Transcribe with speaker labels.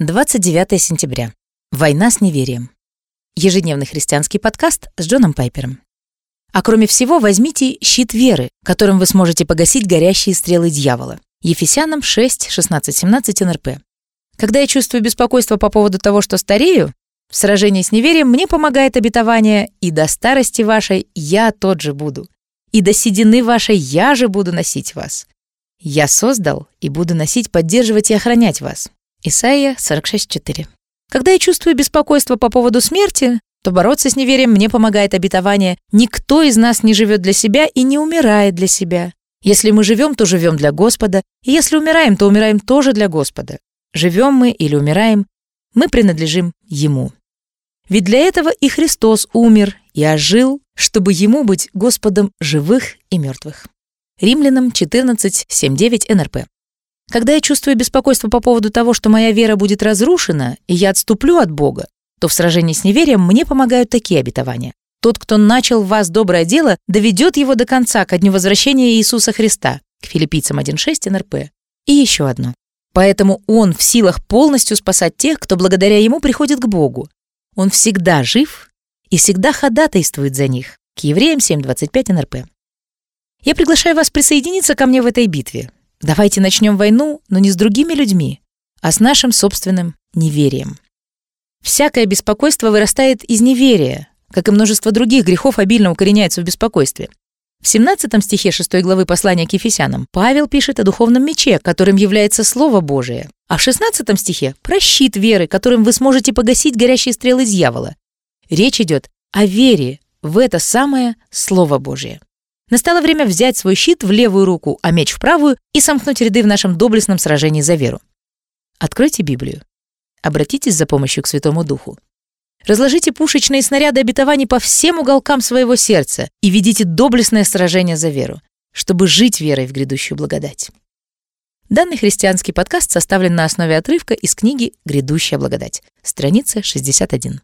Speaker 1: 29 сентября. Война с неверием. Ежедневный христианский подкаст с Джоном Пайпером. А кроме всего, возьмите щит веры, которым вы сможете погасить горящие стрелы дьявола. Ефесянам 6, 16, 17 НРП. Когда я чувствую беспокойство по поводу того, что старею, в сражении с неверием мне помогает обетование «И до старости вашей я тот же буду, и до седины вашей я же буду носить вас. Я создал и буду носить, поддерживать и охранять вас». Исайя 46.4. Когда я чувствую беспокойство по поводу смерти, то бороться с неверием мне помогает обетование «Никто из нас не живет для себя и не умирает для себя. Если мы живем, то живем для Господа, и если умираем, то умираем тоже для Господа. Живем мы или умираем, мы принадлежим Ему. Ведь для этого и Христос умер и ожил, чтобы Ему быть Господом живых и мертвых. Римлянам 14, 7, 9 НРП. Когда я чувствую беспокойство по поводу того, что моя вера будет разрушена, и я отступлю от Бога, то в сражении с неверием мне помогают такие обетования. Тот, кто начал в вас доброе дело, доведет его до конца ко дню возвращения Иисуса Христа. К филиппийцам 1.6 НРП. И еще одно. Поэтому Он в силах полностью спасать тех, кто благодаря Ему приходит к Богу. Он всегда жив и всегда ходатайствует за них. К Евреям 7.25 НРП. Я приглашаю вас присоединиться ко мне в этой битве. Давайте начнем войну, но не с другими людьми, а с нашим собственным неверием. Всякое беспокойство вырастает из неверия, как и множество других грехов обильно укореняется в беспокойстве. В 17 стихе 6 главы послания к Ефесянам Павел пишет о духовном мече, которым является Слово Божие. А в 16 стихе про щит веры, которым вы сможете погасить горящие стрелы дьявола. Речь идет о вере в это самое Слово Божие. Настало время взять свой щит в левую руку, а меч в правую и сомкнуть ряды в нашем доблестном сражении за веру. Откройте Библию. Обратитесь за помощью к Святому Духу. Разложите пушечные снаряды обетований по всем уголкам своего сердца и ведите доблестное сражение за веру, чтобы жить верой в грядущую благодать. Данный христианский подкаст составлен на основе отрывка из книги «Грядущая благодать», страница 61.